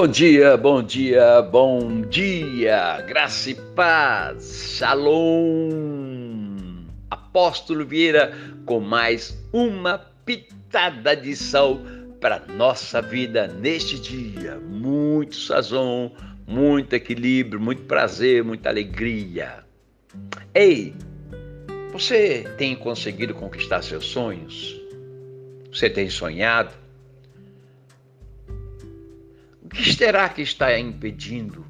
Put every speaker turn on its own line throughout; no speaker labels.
Bom dia, bom dia, bom dia, graça e paz, shalom. Apóstolo Vieira com mais uma pitada de sal para nossa vida neste dia. Muito sazon, muito equilíbrio, muito prazer, muita alegria. Ei, você tem conseguido conquistar seus sonhos? Você tem sonhado? O que será que está impedindo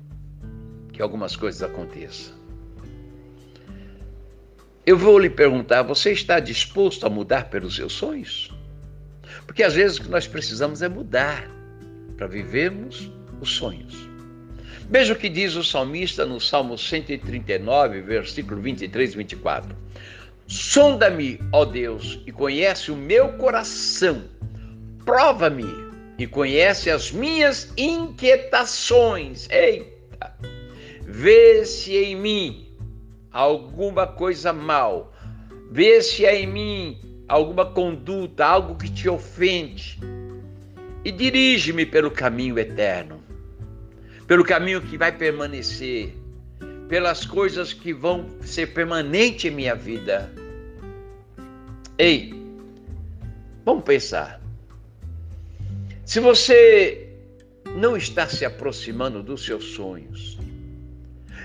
que algumas coisas aconteçam? Eu vou lhe perguntar: você está disposto a mudar pelos seus sonhos? Porque às vezes o que nós precisamos é mudar para vivermos os sonhos. Veja o que diz o salmista no Salmo 139, versículo 23 e 24. Sonda-me, ó Deus, e conhece o meu coração. Prova-me e conhece as minhas inquietações. Eita! Vê se em mim alguma coisa mal. Vê se há em mim alguma conduta, algo que te ofende. E dirige-me pelo caminho eterno, pelo caminho que vai permanecer, pelas coisas que vão ser permanentes em minha vida. Ei, vamos pensar. Se você não está se aproximando dos seus sonhos,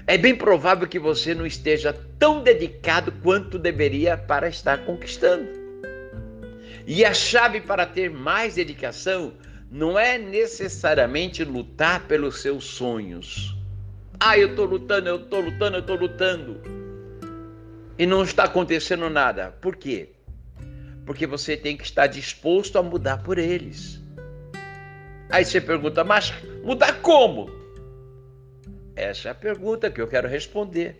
é bem provável que você não esteja tão dedicado quanto deveria para estar conquistando. E a chave para ter mais dedicação não é necessariamente lutar pelos seus sonhos. Ah, eu estou lutando, eu estou lutando, eu estou lutando. E não está acontecendo nada. Por quê? Porque você tem que estar disposto a mudar por eles. Aí você pergunta, mas mudar como? Essa é a pergunta que eu quero responder.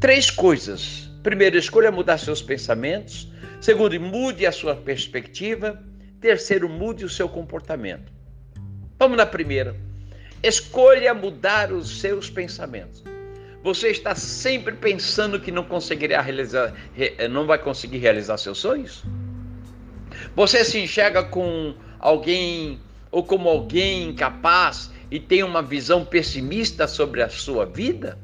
Três coisas. Primeiro, escolha mudar seus pensamentos. Segundo, mude a sua perspectiva. Terceiro, mude o seu comportamento. Vamos na primeira. Escolha mudar os seus pensamentos. Você está sempre pensando que não conseguirá realizar, não vai conseguir realizar seus sonhos? Você se enxerga com alguém ou como alguém incapaz e tem uma visão pessimista sobre a sua vida?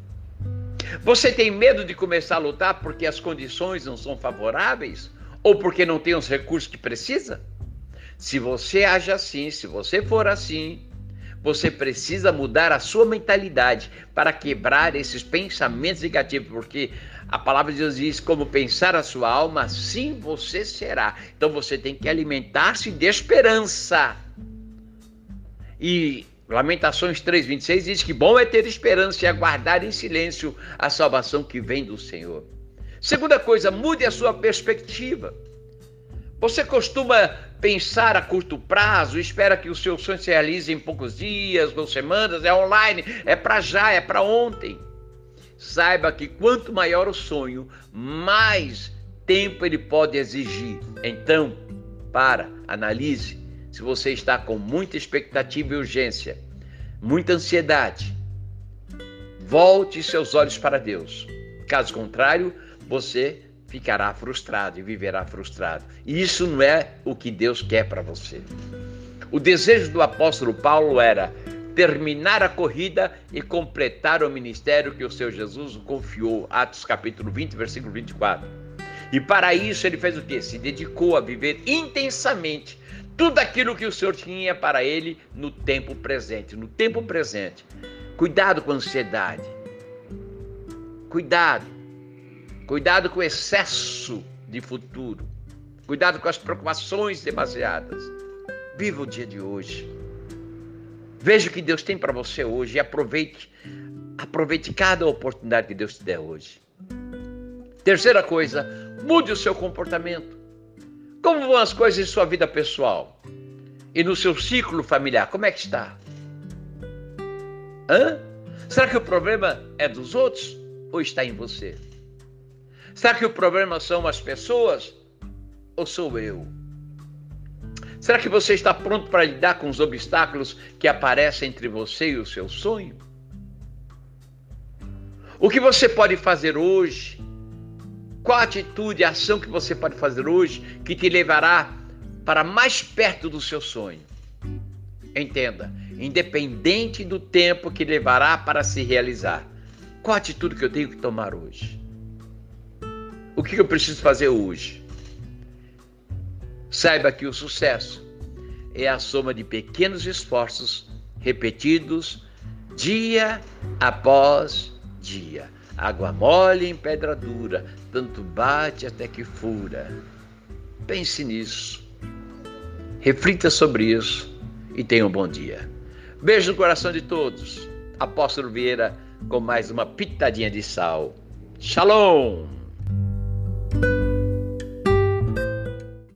Você tem medo de começar a lutar porque as condições não são favoráveis ou porque não tem os recursos que precisa? Se você age assim, se você for assim, você precisa mudar a sua mentalidade para quebrar esses pensamentos negativos, porque a palavra de Deus diz: como pensar a sua alma, assim você será. Então você tem que alimentar-se de esperança. E Lamentações 3,26 diz que bom é ter esperança e aguardar em silêncio a salvação que vem do Senhor. Segunda coisa, mude a sua perspectiva. Você costuma pensar a curto prazo, espera que o seu sonho se realize em poucos dias ou semanas, é online, é para já, é para ontem. Saiba que quanto maior o sonho, mais tempo ele pode exigir. Então, para, analise se você está com muita expectativa e urgência, muita ansiedade. Volte seus olhos para Deus. Caso contrário, você ficará frustrado e viverá frustrado. E isso não é o que Deus quer para você. O desejo do apóstolo Paulo era terminar a corrida e completar o ministério que o seu Jesus confiou. Atos capítulo 20, versículo 24. E para isso ele fez o quê? Se dedicou a viver intensamente tudo aquilo que o Senhor tinha para ele no tempo presente. No tempo presente. Cuidado com a ansiedade. Cuidado Cuidado com o excesso de futuro. Cuidado com as preocupações demasiadas. Viva o dia de hoje. Veja o que Deus tem para você hoje e aproveite. Aproveite cada oportunidade que Deus te der hoje. Terceira coisa, mude o seu comportamento. Como vão as coisas em sua vida pessoal? E no seu ciclo familiar, como é que está? Hã? Será que o problema é dos outros ou está em você? Será que o problema são as pessoas ou sou eu? Será que você está pronto para lidar com os obstáculos que aparecem entre você e o seu sonho? O que você pode fazer hoje? Qual a atitude, a ação que você pode fazer hoje que te levará para mais perto do seu sonho? Entenda, independente do tempo que levará para se realizar. Qual a atitude que eu tenho que tomar hoje? O que eu preciso fazer hoje? Saiba que o sucesso é a soma de pequenos esforços repetidos dia após dia. Água mole em pedra dura, tanto bate até que fura. Pense nisso. Reflita sobre isso e tenha um bom dia. Beijo no coração de todos. Apóstolo Vieira com mais uma pitadinha de sal. Shalom!